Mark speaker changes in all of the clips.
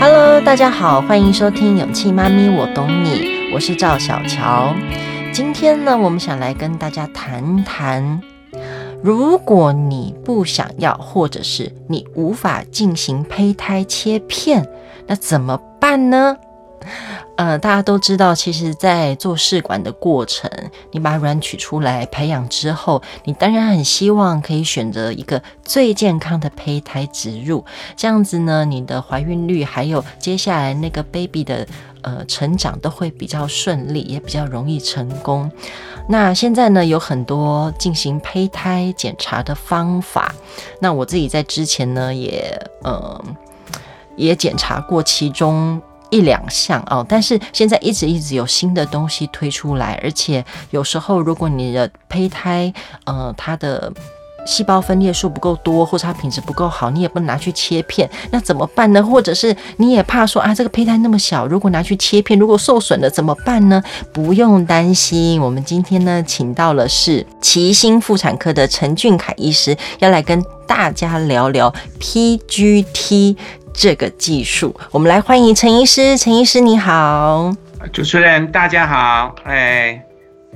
Speaker 1: Hello，大家好，欢迎收听《勇气妈咪，我懂你》，我是赵小乔。今天呢，我们想来跟大家谈谈，如果你不想要，或者是你无法进行胚胎切片，那怎么办呢？呃，大家都知道，其实，在做试管的过程，你把卵取出来培养之后，你当然很希望可以选择一个最健康的胚胎植入，这样子呢，你的怀孕率还有接下来那个 baby 的呃成长都会比较顺利，也比较容易成功。那现在呢，有很多进行胚胎检查的方法，那我自己在之前呢，也呃也检查过其中。一两项哦，但是现在一直一直有新的东西推出来，而且有时候如果你的胚胎，呃，它的细胞分裂数不够多，或者它品质不够好，你也不能拿去切片，那怎么办呢？或者是你也怕说啊，这个胚胎那么小，如果拿去切片，如果受损了怎么办呢？不用担心，我们今天呢，请到了是奇星妇产科的陈俊凯医师，要来跟大家聊聊 PGT。这个技术，我们来欢迎陈医师。陈医师你好，
Speaker 2: 主持人大家好。哎，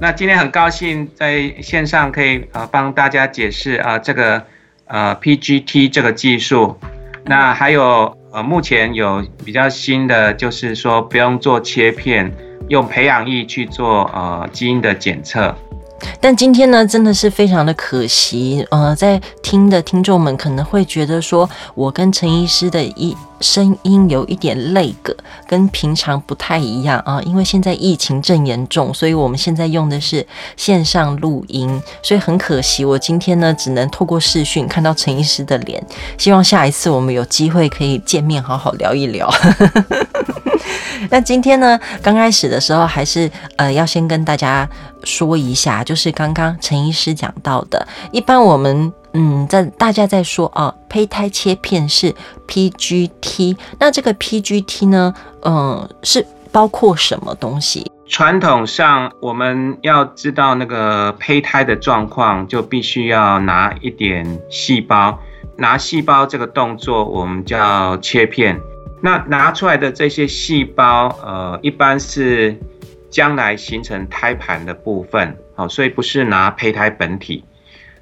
Speaker 2: 那今天很高兴在线上可以呃帮大家解释啊、呃、这个呃 PGT 这个技术。那还有呃目前有比较新的，就是说不用做切片，用培养液去做呃基因的检测。
Speaker 1: 但今天呢，真的是非常的可惜，呃，在听的听众们可能会觉得说，我跟陈医师的一声音有一点 lag，跟平常不太一样啊，因为现在疫情正严重，所以我们现在用的是线上录音，所以很可惜，我今天呢只能透过视讯看到陈医师的脸，希望下一次我们有机会可以见面，好好聊一聊。那今天呢，刚开始的时候还是呃要先跟大家说一下，就是刚刚陈医师讲到的，一般我们嗯在大家在说啊，胚胎切片是 PGT，那这个 PGT 呢，嗯、是包括什么东西？
Speaker 2: 传统上我们要知道那个胚胎的状况，就必须要拿一点细胞，拿细胞这个动作我们叫切片。那拿出来的这些细胞，呃，一般是将来形成胎盘的部分，好，所以不是拿胚胎本体。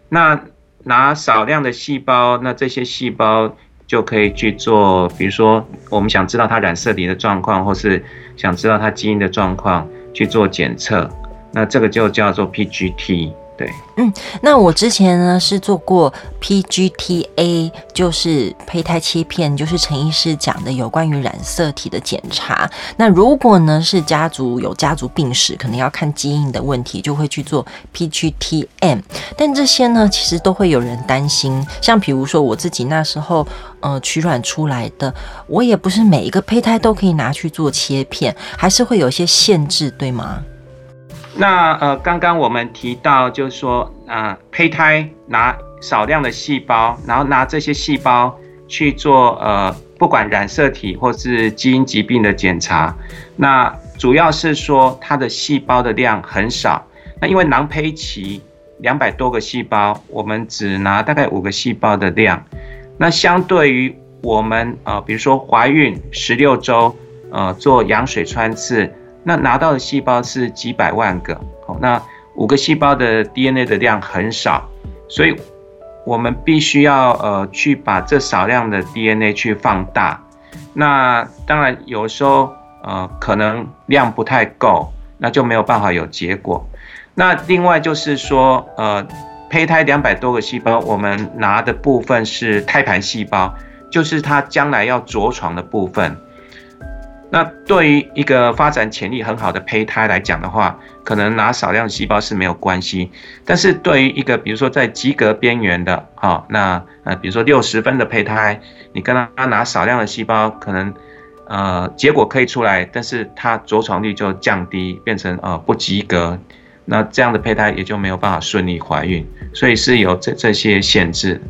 Speaker 2: 那拿少量的细胞，那这些细胞就可以去做，比如说我们想知道它染色体的状况，或是想知道它基因的状况，去做检测。那这个就叫做 PGT。对，
Speaker 1: 嗯，那我之前呢是做过 PGT-A，就是胚胎切片，就是陈医师讲的有关于染色体的检查。那如果呢是家族有家族病史，可能要看基因的问题，就会去做 PGT-M。但这些呢，其实都会有人担心，像比如说我自己那时候，呃，取卵出来的，我也不是每一个胚胎都可以拿去做切片，还是会有一些限制，对吗？
Speaker 2: 那呃，刚刚我们提到，就是说，啊、呃，胚胎拿少量的细胞，然后拿这些细胞去做呃，不管染色体或是基因疾病的检查。那主要是说它的细胞的量很少。那因为囊胚期两百多个细胞，我们只拿大概五个细胞的量。那相对于我们呃，比如说怀孕十六周，呃，做羊水穿刺。那拿到的细胞是几百万个，好，那五个细胞的 DNA 的量很少，所以我们必须要呃去把这少量的 DNA 去放大。那当然有时候呃可能量不太够，那就没有办法有结果。那另外就是说呃胚胎两百多个细胞，我们拿的部分是胎盘细胞，就是它将来要着床的部分。那对于一个发展潜力很好的胚胎来讲的话，可能拿少量细胞是没有关系。但是对于一个比如说在及格边缘的，好，那呃比如说六十分的胚胎，你跟他拿少量的细胞，可能呃结果可以出来，但是它着床率就降低，变成呃不及格。那这样的胚胎也就没有办法顺利怀孕，所以是有这这些限制。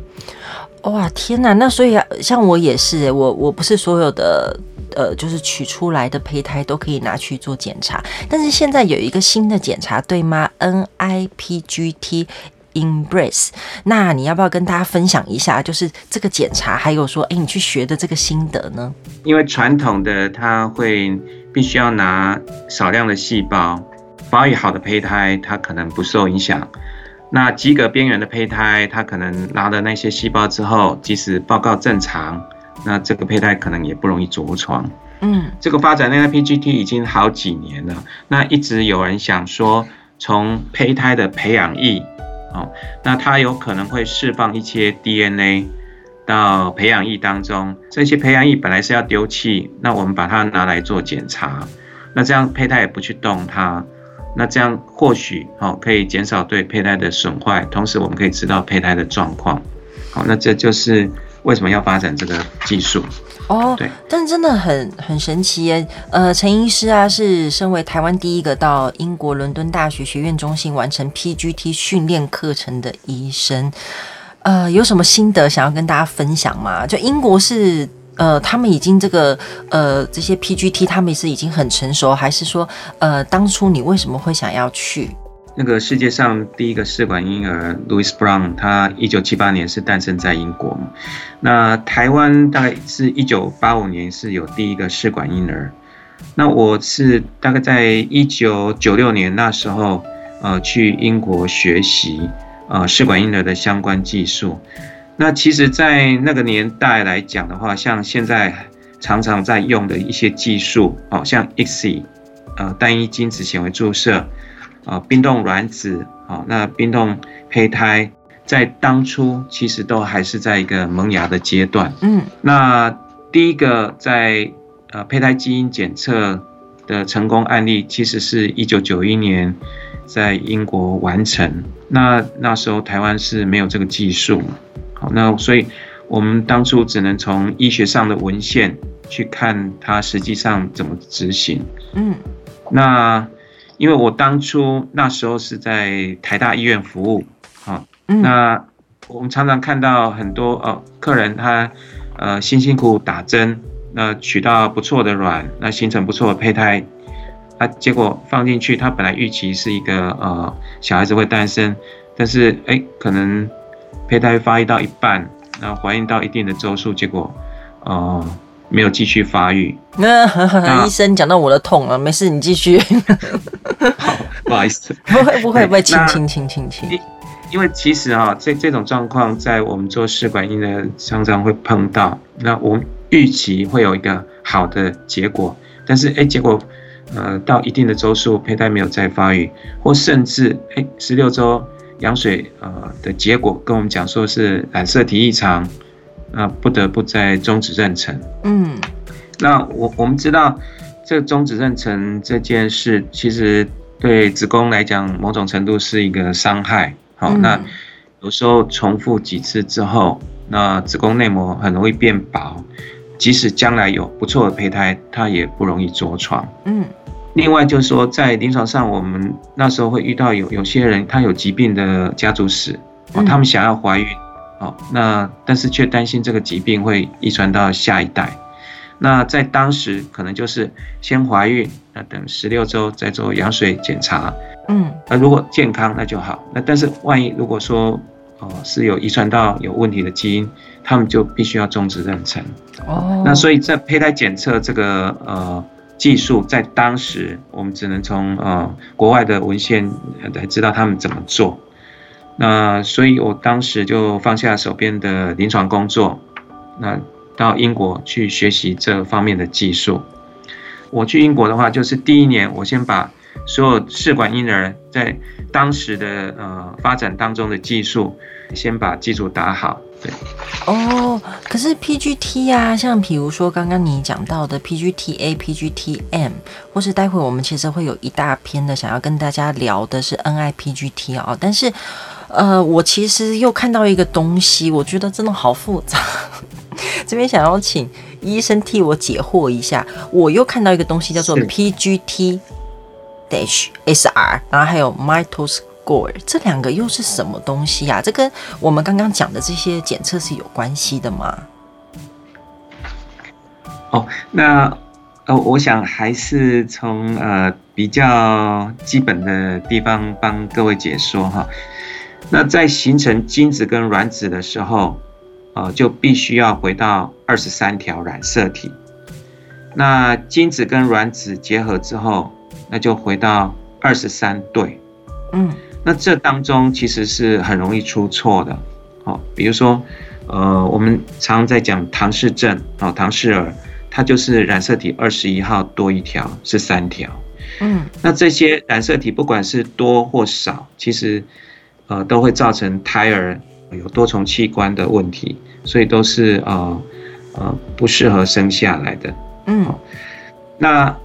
Speaker 1: 哇，天哪！那所以像我也是，我我不是所有的。呃，就是取出来的胚胎都可以拿去做检查，但是现在有一个新的检查，对吗？NIPGT Embrace。那你要不要跟大家分享一下，就是这个检查，还有说，哎，你去学的这个心得呢？
Speaker 2: 因为传统的它会必须要拿少量的细胞，发育好的胚胎它可能不受影响。那及格边缘的胚胎，它可能拿了那些细胞之后，即使报告正常，那这个胚胎可能也不容易着床。嗯，这个发展那个 PGT 已经好几年了，那一直有人想说，从胚胎的培养液，哦，那它有可能会释放一些 DNA 到培养液当中，这些培养液本来是要丢弃，那我们把它拿来做检查，那这样胚胎也不去动它。那这样或许好可以减少对胚胎的损坏，同时我们可以知道胚胎的状况。好，那这就是为什么要发展这个技术
Speaker 1: 哦。对，但真的很很神奇耶。呃，陈医师啊，是身为台湾第一个到英国伦敦大学学院中心完成 PGT 训练课程的医生。呃，有什么心得想要跟大家分享吗？就英国是。呃，他们已经这个呃这些 PGT，他们是已经很成熟，还是说呃当初你为什么会想要去？
Speaker 2: 那个世界上第一个试管婴儿 Louis Brown，他一九七八年是诞生在英国。那台湾大概是一九八五年是有第一个试管婴儿。那我是大概在一九九六年那时候呃去英国学习呃试管婴儿的相关技术。那其实，在那个年代来讲的话，像现在常常在用的一些技术，哦，像 ICSI，呃，单一精子显微注射，啊，冰冻卵子，啊，那冰冻胚胎，在当初其实都还是在一个萌芽的阶段。嗯，那第一个在呃胚胎基因检测的成功案例，其实是一九九一年在英国完成。那那时候台湾是没有这个技术。好，那所以我们当初只能从医学上的文献去看它实际上怎么执行。嗯，那因为我当初那时候是在台大医院服务，好，那我们常常看到很多哦客人他呃辛辛苦苦打针，那取到不错的卵，那形成不错的胚胎，啊结果放进去，他本来预期是一个呃小孩子会诞生，但是哎、欸、可能。胚胎发育到一半，然后怀孕到一定的周数，结果，呃，没有继续发育。那，
Speaker 1: 那医生讲到我的痛了，没事，你继续。
Speaker 2: 好，不好意思。
Speaker 1: 不会，不会，不会，亲亲亲亲亲。
Speaker 2: 因为其实啊，这这种状况在我们做试管婴儿常常会碰到。那我们预期会有一个好的结果，但是哎，结果呃到一定的周数，胚胎没有再发育，或甚至哎十六周。羊水呃的结果跟我们讲说是染色体异常，那不得不在终止妊娠。嗯，那我我们知道这终止妊娠这件事，其实对子宫来讲某种程度是一个伤害。好，那有时候重复几次之后，那子宫内膜很容易变薄，即使将来有不错的胚胎，它也不容易着床。嗯。另外就是说，在临床上，我们那时候会遇到有有些人，他有疾病的家族史，哦，他们想要怀孕，哦，那但是却担心这个疾病会遗传到下一代。那在当时可能就是先怀孕，那等十六周再做羊水检查，嗯，那如果健康那就好，那但是万一如果说哦是有遗传到有问题的基因，他们就必须要终止妊娠。哦，那所以在胚胎检测这个呃。技术在当时，我们只能从呃国外的文献来知道他们怎么做。那所以我当时就放下手边的临床工作，那到英国去学习这方面的技术。我去英国的话，就是第一年，我先把所有试管婴儿在当时的呃发展当中的技术，先把基础打好。对
Speaker 1: 哦，可是 PGT、啊，像比如说刚刚你讲到的 PGT-A、PGT-M，或是待会我们其实会有一大篇的想要跟大家聊的是 NIPGT 啊、哦，但是呃，我其实又看到一个东西，我觉得真的好复杂，这边想要请医生替我解惑一下，我又看到一个东西叫做 PGT-SR，然后还有 Mitoscore，。这两个又是什么东西呀、啊？这跟我们刚刚讲的这些检测是有关系的吗？
Speaker 2: 哦，那呃，我想还是从呃比较基本的地方帮各位解说哈。那在形成精子跟卵子的时候，呃，就必须要回到二十三条染色体。那精子跟卵子结合之后，那就回到二十三对。
Speaker 1: 嗯，
Speaker 2: 那这当中其实是很容易出错的。哦，比如说，呃，我们常常在讲唐氏症，哦，唐氏儿，它就是染色体二十一号多一条，是三条。
Speaker 1: 嗯，
Speaker 2: 那这些染色体不管是多或少，其实呃都会造成胎儿有多重器官的问题，所以都是呃呃不适合生下来的。
Speaker 1: 嗯，
Speaker 2: 那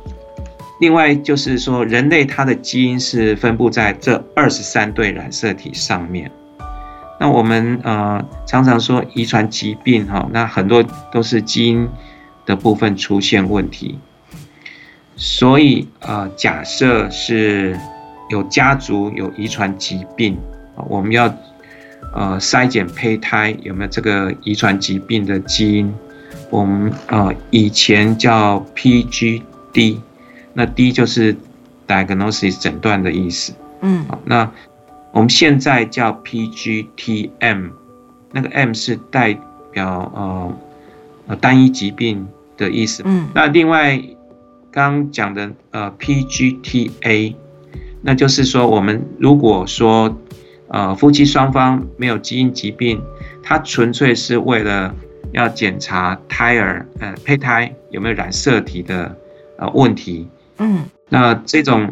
Speaker 2: 另外就是说，人类它的基因是分布在这二十三对染色体上面。那我们呃常常说遗传疾病哈，那很多都是基因的部分出现问题。所以呃，假设是有家族有遗传疾病，我们要呃筛检胚胎有没有这个遗传疾病的基因。我们呃以前叫 PGD，那 D 就是 diagnosis 诊断的意思。
Speaker 1: 嗯，
Speaker 2: 那我们现在叫 PGTM，那个 M 是代表呃呃单一疾病的意思。
Speaker 1: 嗯，
Speaker 2: 那另外。刚讲的呃 PGTA，那就是说我们如果说呃夫妻双方没有基因疾病，它纯粹是为了要检查胎儿呃胚胎有没有染色体的呃问题。
Speaker 1: 嗯，
Speaker 2: 那这种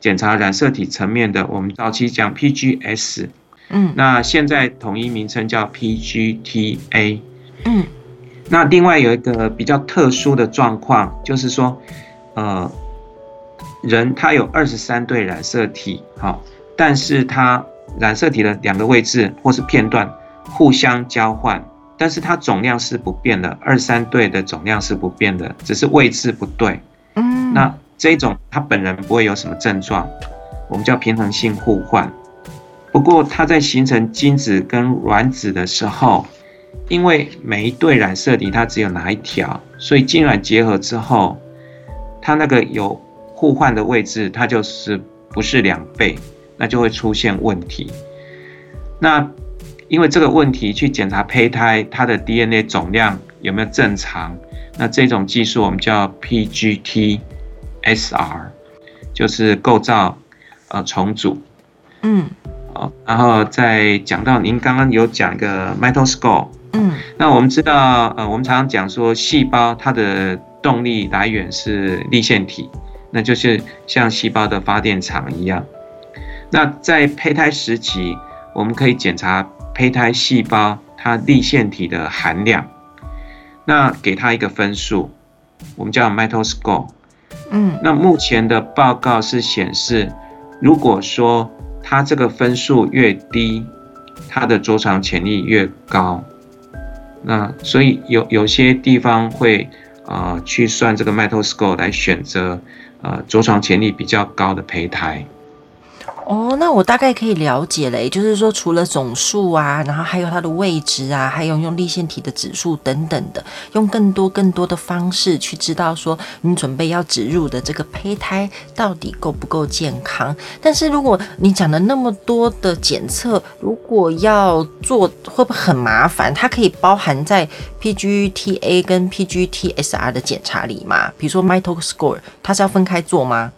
Speaker 2: 检查染色体层面的，我们早期讲 PGS，
Speaker 1: 嗯，
Speaker 2: 那现在统一名称叫 PGTA。
Speaker 1: 嗯，
Speaker 2: 那另外有一个比较特殊的状况，就是说。呃，人他有二十三对染色体，好，但是它染色体的两个位置或是片段互相交换，但是它总量是不变的，二三对的总量是不变的，只是位置不对。
Speaker 1: 嗯，
Speaker 2: 那这种它本人不会有什么症状，我们叫平衡性互换。不过它在形成精子跟卵子的时候，因为每一对染色体它只有哪一条，所以精卵结合之后。它那个有互换的位置，它就是不是两倍，那就会出现问题。那因为这个问题去检查胚胎它的 DNA 总量有没有正常，那这种技术我们叫 PGT-SR，就是构造呃重组。
Speaker 1: 嗯，
Speaker 2: 哦，然后再讲到您刚刚有讲一个 m i t o s c o p e
Speaker 1: 嗯，
Speaker 2: 那我们知道呃，我们常常讲说细胞它的动力来源是粒线体，那就是像细胞的发电厂一样。那在胚胎时期，我们可以检查胚胎细胞它粒线体的含量，那给它一个分数，我们叫 Metal Score。
Speaker 1: 嗯，
Speaker 2: 那目前的报告是显示，如果说它这个分数越低，它的着床潜力越高。那所以有有些地方会。啊、呃，去算这个 Metal Score 来选择呃着床潜力比较高的胚胎。
Speaker 1: 哦，那我大概可以了解了，也就是说，除了总数啊，然后还有它的位置啊，还有用立线体的指数等等的，用更多更多的方式去知道说你准备要植入的这个胚胎到底够不够健康。但是如果你讲了那么多的检测，如果要做，会不会很麻烦？它可以包含在 PGTA 跟 PGT-SR 的检查里吗？比如说 m i t o s c o r e 它是要分开做吗？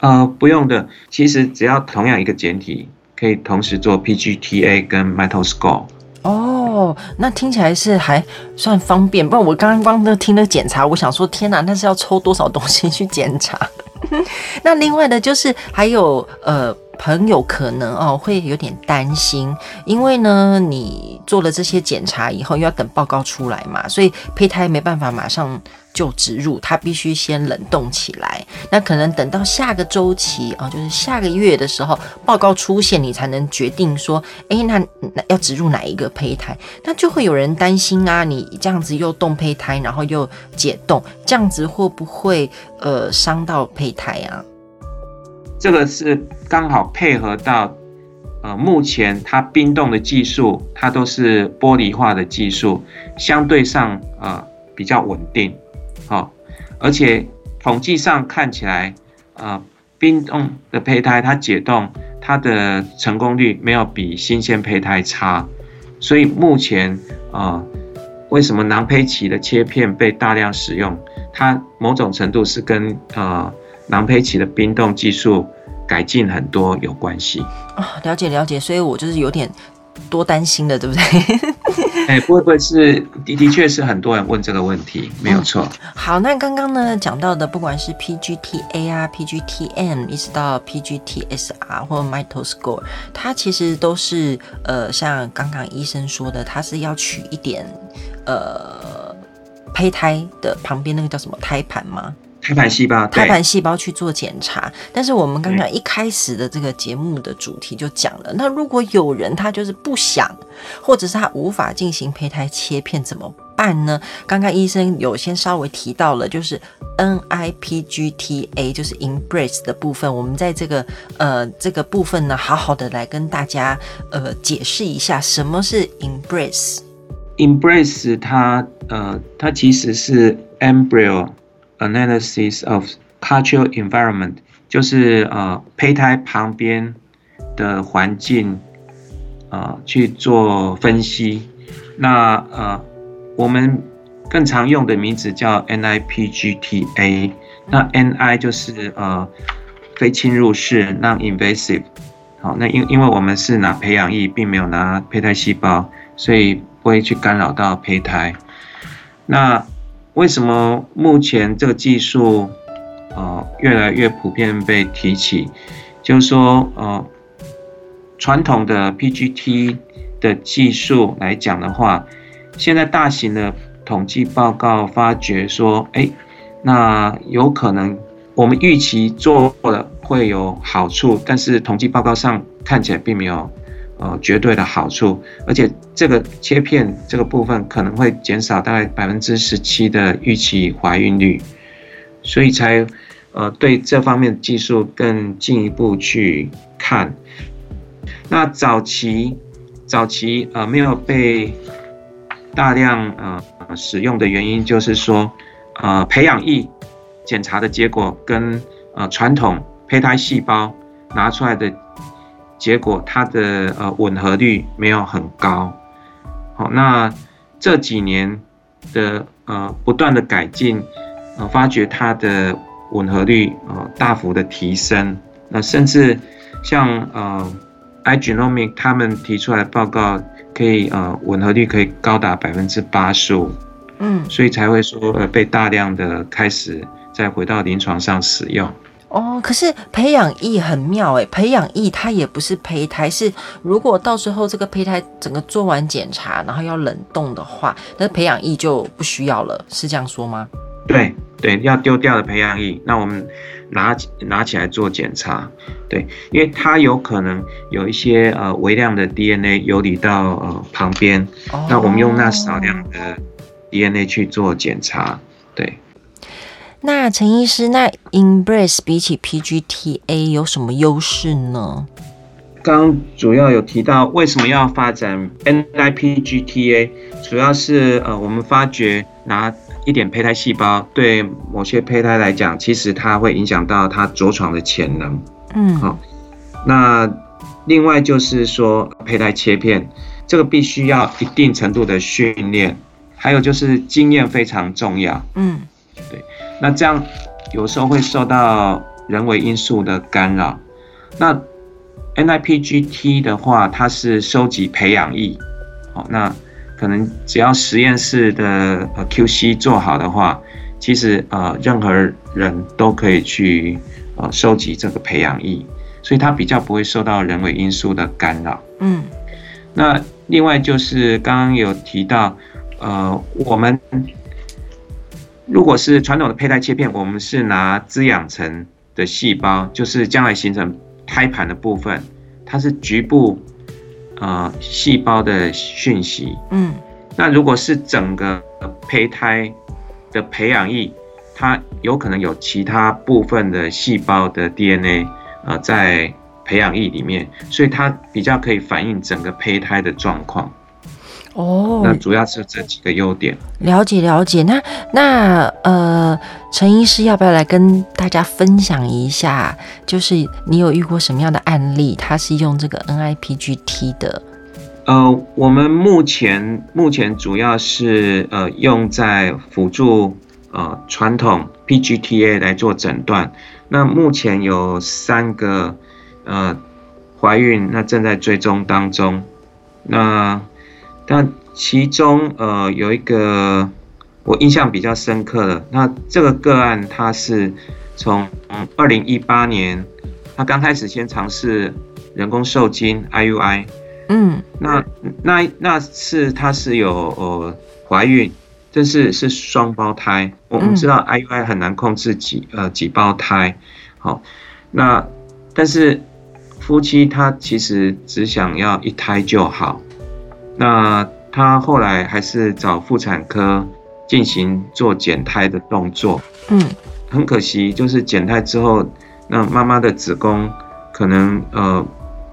Speaker 2: 呃，不用的，其实只要同样一个检体，可以同时做 PGTA 跟 Mito's-Go。
Speaker 1: 哦，那听起来是还算方便。不然我刚刚刚听了检查，我想说，天哪，那是要抽多少东西去检查？那另外的，就是还有呃。朋友可能哦会有点担心，因为呢，你做了这些检查以后，又要等报告出来嘛，所以胚胎没办法马上就植入，它必须先冷冻起来。那可能等到下个周期啊，就是下个月的时候，报告出现，你才能决定说，诶，那那要植入哪一个胚胎？那就会有人担心啊，你这样子又冻胚胎，然后又解冻，这样子会不会呃伤到胚胎啊？
Speaker 2: 这个是刚好配合到，呃，目前它冰冻的技术，它都是玻璃化的技术，相对上呃比较稳定，哦，而且统计上看起来，呃，冰冻的胚胎它解冻，它的成功率没有比新鲜胚胎差，所以目前啊、为什么囊胚期的切片被大量使用？它某种程度是跟呃囊胚期的冰冻技术改进很多有关系。
Speaker 1: 哦，了解了解，所以我就是有点多担心的，对不对？
Speaker 2: 哎、欸，不会不会是的的确是很多人问这个问题，没有错、嗯。
Speaker 1: 好，那刚刚呢讲到的，不管是 PGT-A 啊、PGT-M，一直到 PGT-SR 或 Mito Score，它其实都是呃，像刚刚医生说的，它是要取一点呃胚胎的旁边那个叫什么胎盘吗？
Speaker 2: 胎盘细胞，
Speaker 1: 胎盘细胞去做检查，但是我们刚刚一开始的这个节目的主题就讲了，那如果有人他就是不想，或者是他无法进行胚胎切片怎么办呢？刚刚医生有先稍微提到了，就是 NIPGTA，就是 Embrace 的部分，我们在这个呃这个部分呢，好好的来跟大家呃解释一下什么是 Embrace。
Speaker 2: Embrace 它呃它其实是 embryo。Analysis of cultural environment 就是呃胚胎旁边的环境呃去做分析。那呃我们更常用的名字叫 NIPGTA。那 NI 就是呃非侵入式 （non-invasive）。好，那因因为我们是拿培养液，并没有拿胚胎细胞，所以不会去干扰到胚胎。那为什么目前这个技术，呃，越来越普遍被提起？就是说，呃，传统的 PGT 的技术来讲的话，现在大型的统计报告发觉说，哎，那有可能我们预期做了会有好处，但是统计报告上看起来并没有。呃，绝对的好处，而且这个切片这个部分可能会减少大概百分之十七的预期怀孕率，所以才呃对这方面技术更进一步去看。那早期早期呃没有被大量呃使用的原因，就是说呃培养液检查的结果跟呃传统胚胎细胞拿出来的。结果它的呃吻合率没有很高，好，那这几年的呃不断的改进，呃发觉它的吻合率呃大幅的提升，那甚至像呃 iGenomics 他们提出来的报告，可以呃吻合率可以高达百分之八十五，嗯，所以才会说呃被大量的开始再回到临床上使用。
Speaker 1: 哦，可是培养液很妙诶，培养液它也不是胚胎，是如果到时候这个胚胎整个做完检查，然后要冷冻的话，那培养液就不需要了，是这样说吗？
Speaker 2: 对对，要丢掉的培养液，那我们拿拿起来做检查，对，因为它有可能有一些呃微量的 DNA 游离到呃旁边，那我们用那少量的 DNA 去做检查，对。
Speaker 1: 那陈医师，那 Embrace 比起 PGT-A 有什么优势呢？
Speaker 2: 刚主要有提到为什么要发展 NIPGTA，主要是呃我们发觉拿一点胚胎细胞对某些胚胎来讲，其实它会影响到它着床的潜能。嗯，好。那另外就是说胚胎切片，这个必须要一定程度的训练，还有就是经验非常重要。嗯，对。那这样有时候会受到人为因素的干扰。那 NIPGT 的话，它是收集培养液，哦，那可能只要实验室的 QC 做好的话，其实呃任何人都可以去呃收集这个培养液，所以它比较不会受到人为因素的干扰。嗯，那另外就是刚刚有提到，呃，我们。如果是传统的胚胎切片，我们是拿滋养层的细胞，就是将来形成胎盘的部分，它是局部呃细胞的讯息。嗯，那如果是整个胚胎的培养液，它有可能有其他部分的细胞的 DNA 呃在培养液里面，所以它比较可以反映整个胚胎的状况。
Speaker 1: 哦，
Speaker 2: 那主要是这几个优点。
Speaker 1: 了解了解，那那呃，陈医师要不要来跟大家分享一下？就是你有遇过什么样的案例？他是用这个 NIPGT 的？
Speaker 2: 呃，我们目前目前主要是呃用在辅助呃传统 PGT-A 来做诊断。那目前有三个呃怀孕，那正在追踪当中。那但其中呃有一个我印象比较深刻的，那这个个案它是从二零一八年，他刚开始先尝试人工受精 IUI。
Speaker 1: 嗯，
Speaker 2: 那那那次他是有呃怀孕，但是是双胞胎。我们知道 IUI 很难控制几呃几胞胎，好，那但是夫妻他其实只想要一胎就好。那他后来还是找妇产科进行做减胎的动作。
Speaker 1: 嗯，
Speaker 2: 很可惜，就是减胎之后，那妈妈的子宫可能呃。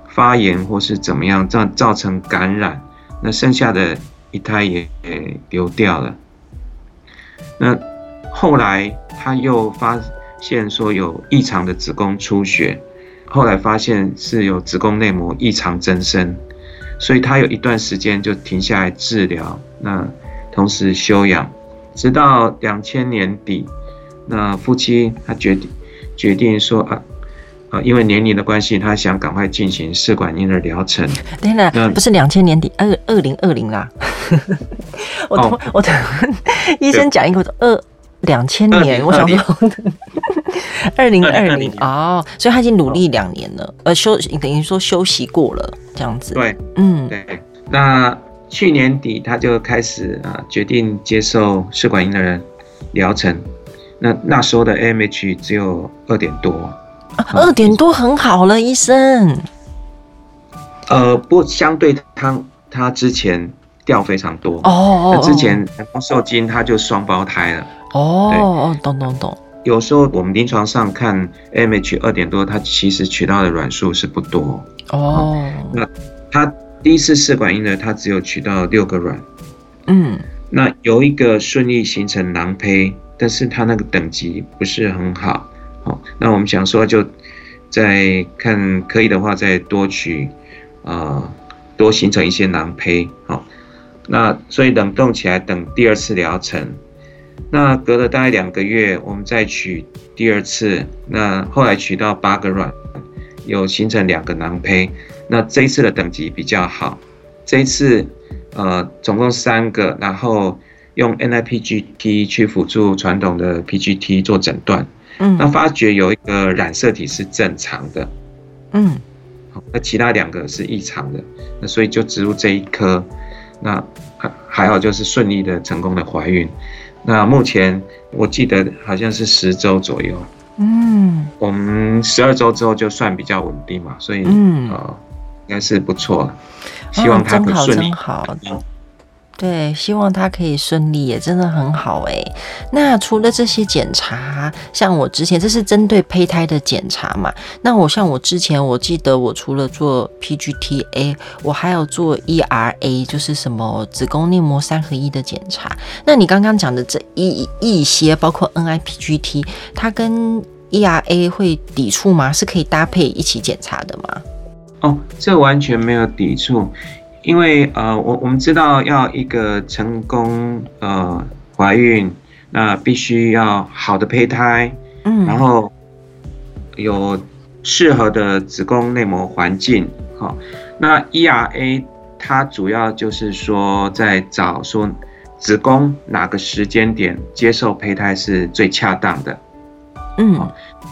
Speaker 2: 发炎或是怎么样，造造成感染，那剩下的一胎也也流掉了。那后来他又发现说有异常的子宫出血，后来发现是有子宫内膜异常增生，所以他有一段时间就停下来治疗，那同时休养，直到两千年底，那夫妻他决定决定说啊。啊，因为年龄的关系，他想赶快进行试管婴儿疗程。
Speaker 1: 对了，不是两千年底，二二零二零啦。我我的医生讲一个二两千年，我想说 二零二零哦，所以他已经努力两年了，呃，休等于说休息过了这样子。
Speaker 2: 对，
Speaker 1: 嗯，
Speaker 2: 对。那去年底他就开始啊，决定接受试管婴儿疗程。那那时候的 AMH 只有二点多。
Speaker 1: 二点多很好了，医生。
Speaker 2: 呃，不，相对他他之前掉非常多
Speaker 1: 哦。
Speaker 2: 那之前人工受精他就双胞胎了。
Speaker 1: 哦哦，懂懂懂。
Speaker 2: 有时候我们临床上看 AMH 二点多，它其实取到的卵数是不多。
Speaker 1: 哦。
Speaker 2: 那它第一次试管婴儿，它只有取到六个卵。
Speaker 1: 嗯。
Speaker 2: 那有一个顺利形成囊胚，但是它那个等级不是很好。哦那我们想说，就再看可以的话，再多取，呃，多形成一些囊胚，好，那所以冷冻起来等第二次疗程。那隔了大概两个月，我们再取第二次，那后来取到八个卵，有形成两个囊胚。那这一次的等级比较好，这一次呃总共三个，然后用 NIPGT 去辅助传统的 PGT 做诊断。
Speaker 1: 嗯，
Speaker 2: 那发觉有一个染色体是正常的，
Speaker 1: 嗯，
Speaker 2: 好，那其他两个是异常的，那所以就植入这一颗，那还还好就是顺利的成功的怀孕，那目前我记得好像是十周左右，
Speaker 1: 嗯，
Speaker 2: 我们十二周之后就算比较稳定嘛，所以嗯，呃，应该是不错，希望它会顺利。
Speaker 1: 哦对，希望他可以顺利，也真的很好哎。那除了这些检查，像我之前这是针对胚胎的检查嘛？那我像我之前，我记得我除了做 PGT-A，我还有做 ERA，就是什么子宫内膜三合一的检查。那你刚刚讲的这一一些，包括 NIPGT，它跟 ERA 会抵触吗？是可以搭配一起检查的吗？
Speaker 2: 哦，这完全没有抵触。因为呃，我我们知道要一个成功呃怀孕，那必须要好的胚胎，
Speaker 1: 嗯，
Speaker 2: 然后有适合的子宫内膜环境，好、哦，那 ERA 它主要就是说在找说子宫哪个时间点接受胚胎是最恰当的，
Speaker 1: 嗯，
Speaker 2: 哦、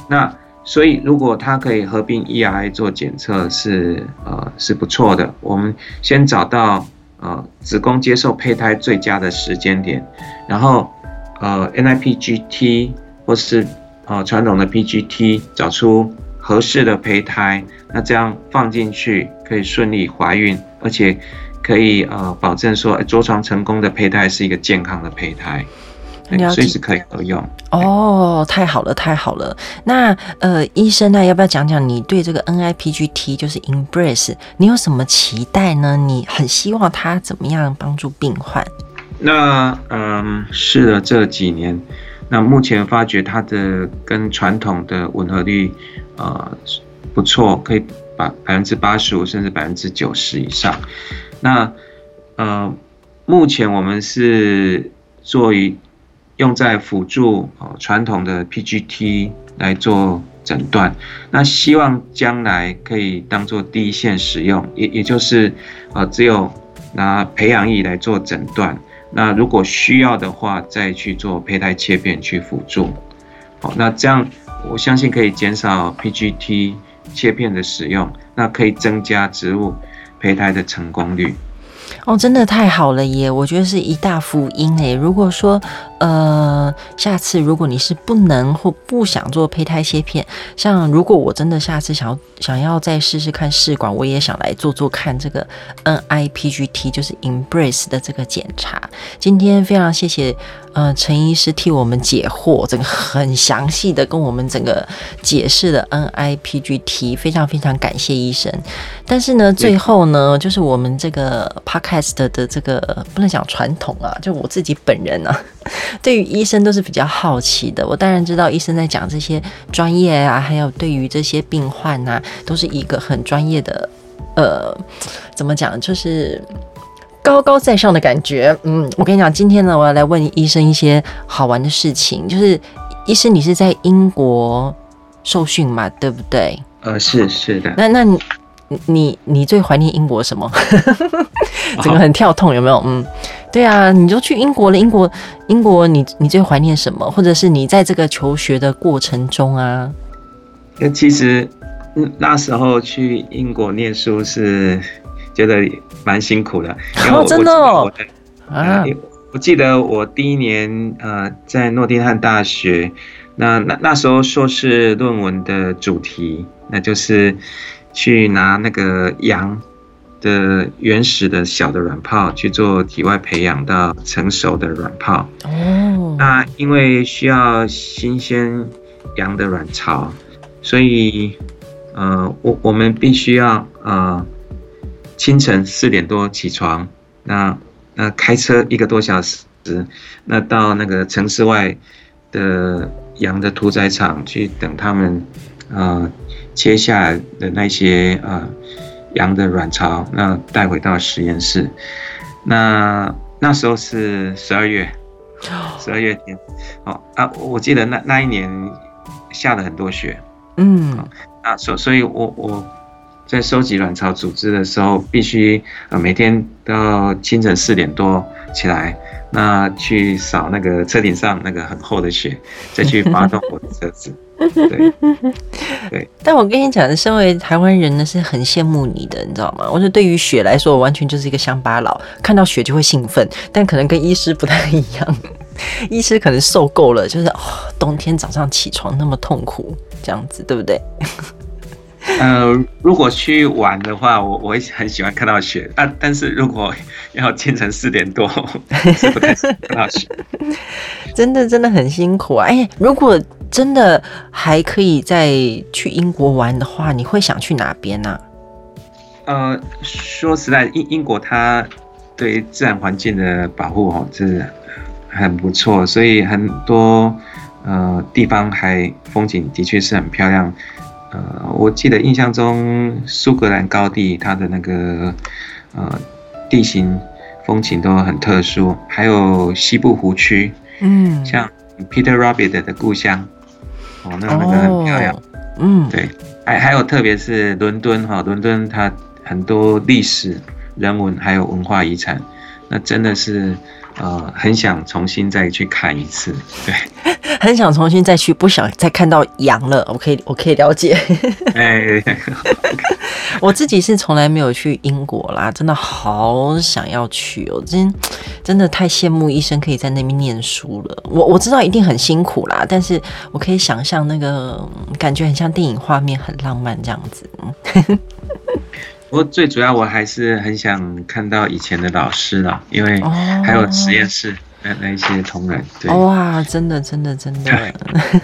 Speaker 2: 那。所以，如果它可以合并 ERA 做检测，是呃是不错的。我们先找到呃子宫接受胚胎最佳的时间点，然后呃 NIPGT 或是呃传统的 PGT 找出合适的胚胎，那这样放进去可以顺利怀孕，而且可以呃保证说着床成功的胚胎是一个健康的胚胎。随时可以合用。
Speaker 1: 哦，太好了，太好了。那呃，医生呢，要不要讲讲你对这个 NIPGT 就是 Embrace，你有什么期待呢？你很希望它怎么样帮助病患？
Speaker 2: 那嗯，试了这几年，那目前发觉它的跟传统的吻合率呃不错，可以把百分之八十五甚至百分之九十以上。那呃，目前我们是做于用在辅助哦传统的 PGT 来做诊断，那希望将来可以当做第一线使用，也也就是呃只有拿培养液来做诊断，那如果需要的话再去做胚胎切片去辅助，好，那这样我相信可以减少 PGT 切片的使用，那可以增加植物胚胎的成功率。
Speaker 1: 哦，真的太好了耶！我觉得是一大福音诶。如果说，呃，下次如果你是不能或不想做胚胎切片，像如果我真的下次想要想要再试试看试管，我也想来做做看这个 NIPGT，就是 Embrace 的这个检查。今天非常谢谢。呃，陈医师替我们解惑，这个很详细的跟我们整个解释了 NIPGT，非常非常感谢医生。但是呢，最后呢，就是我们这个 Podcast 的这个不能讲传统啊，就我自己本人啊，对于医生都是比较好奇的。我当然知道医生在讲这些专业啊，还有对于这些病患呐、啊，都是一个很专业的，呃，怎么讲，就是。高高在上的感觉，嗯，我跟你讲，今天呢，我要来问医生一些好玩的事情。就是，医生，你是在英国受训嘛？对不对？
Speaker 2: 呃，是是的。
Speaker 1: 那那你你你最怀念英国什么？整个很跳痛，有没有？嗯，对啊，你就去英国了。英国，英国你，你你最怀念什么？或者是你在这个求学的过程中啊？
Speaker 2: 那其实那时候去英国念书是。觉得蛮辛苦的，然后我真的哦，啊，我记得我第一年呃在诺丁汉大学，那那那时候硕士论文的主题，那就是去拿那个羊的原始的小的卵泡去做体外培养到成熟的卵泡。哦，那因为需要新鲜羊的卵巢，所以呃我我们必须要呃。清晨四点多起床，那那开车一个多小时，那到那个城市外的羊的屠宰场去等他们，呃，切下来的那些呃羊的卵巢，那带回到实验室。那那时候是十二月，十二月天，哦啊，我记得那那一年下了很多雪，嗯，啊，所所以我我。在收集卵巢组织的时候，必须呃每天都要清晨四点多起来，那去扫那个车顶上那个很厚的雪，再去发动我的车子。对 对。
Speaker 1: 但我跟你讲，身为台湾人呢，是很羡慕你的，你知道吗？我说对于雪来说，我完全就是一个乡巴佬，看到雪就会兴奋，但可能跟医师不太一样。医师可能受够了，就是哦，冬天早上起床那么痛苦，这样子，对不对？
Speaker 2: 呃，如果去玩的话，我我会很喜欢看到雪啊。但是如果要清晨四点多，是不太看到雪。
Speaker 1: 真的真的很辛苦啊！哎、欸，如果真的还可以再去英国玩的话，你会想去哪边呢、啊？
Speaker 2: 呃，说实在，英英国它对自然环境的保护哦，是很不错，所以很多呃地方还风景的确是很漂亮。呃，我记得印象中苏格兰高地它的那个呃地形风情都很特殊，还有西部湖区，嗯，像 Peter Rabbit 的故乡，哦，那个那个很漂亮，嗯，对，还还有特别是伦敦哈，伦敦它很多历史人文还有文化遗产，那真的是。呃，很想重新再去看一次，对，
Speaker 1: 很想重新再去，不想再看到羊了。我可以，我可以了解。哎，我自己是从来没有去英国啦，真的好想要去哦，真真的太羡慕医生可以在那边念书了。我我知道一定很辛苦啦，但是我可以想象那个感觉很像电影画面，很浪漫这样子。
Speaker 2: 不过最主要，我还是很想看到以前的老师了，因为还有实验室，那那一些同仁。对
Speaker 1: 哇，真的真的真的，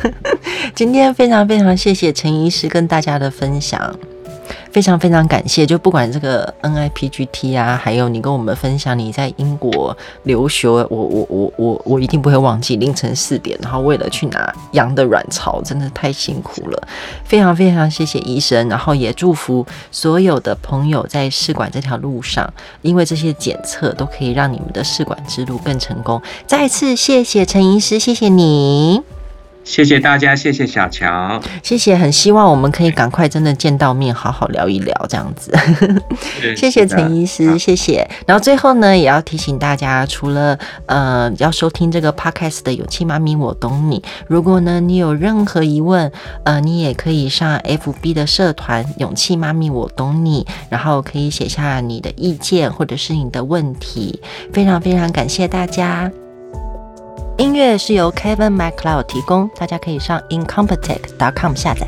Speaker 1: 今天非常非常谢谢陈医师跟大家的分享。非常非常感谢，就不管这个 NIPGT 啊，还有你跟我们分享你在英国留学，我我我我我一定不会忘记凌晨四点，然后为了去拿羊的卵巢，真的太辛苦了。非常非常谢谢医生，然后也祝福所有的朋友在试管这条路上，因为这些检测都可以让你们的试管之路更成功。再次谢谢陈医师，谢谢你。
Speaker 2: 谢谢大家，谢谢小乔，
Speaker 1: 谢谢，很希望我们可以赶快真的见到面，好好聊一聊这样子。谢谢陈医师，谢谢。然后最后呢，也要提醒大家，除了呃要收听这个 podcast 的勇气妈咪我懂你，如果呢你有任何疑问，呃你也可以上 FB 的社团勇气妈咪我懂你，然后可以写下你的意见或者是你的问题。非常非常感谢大家。音乐是由 Kevin MacLeod 提供，大家可以上 incompetech.com 下载。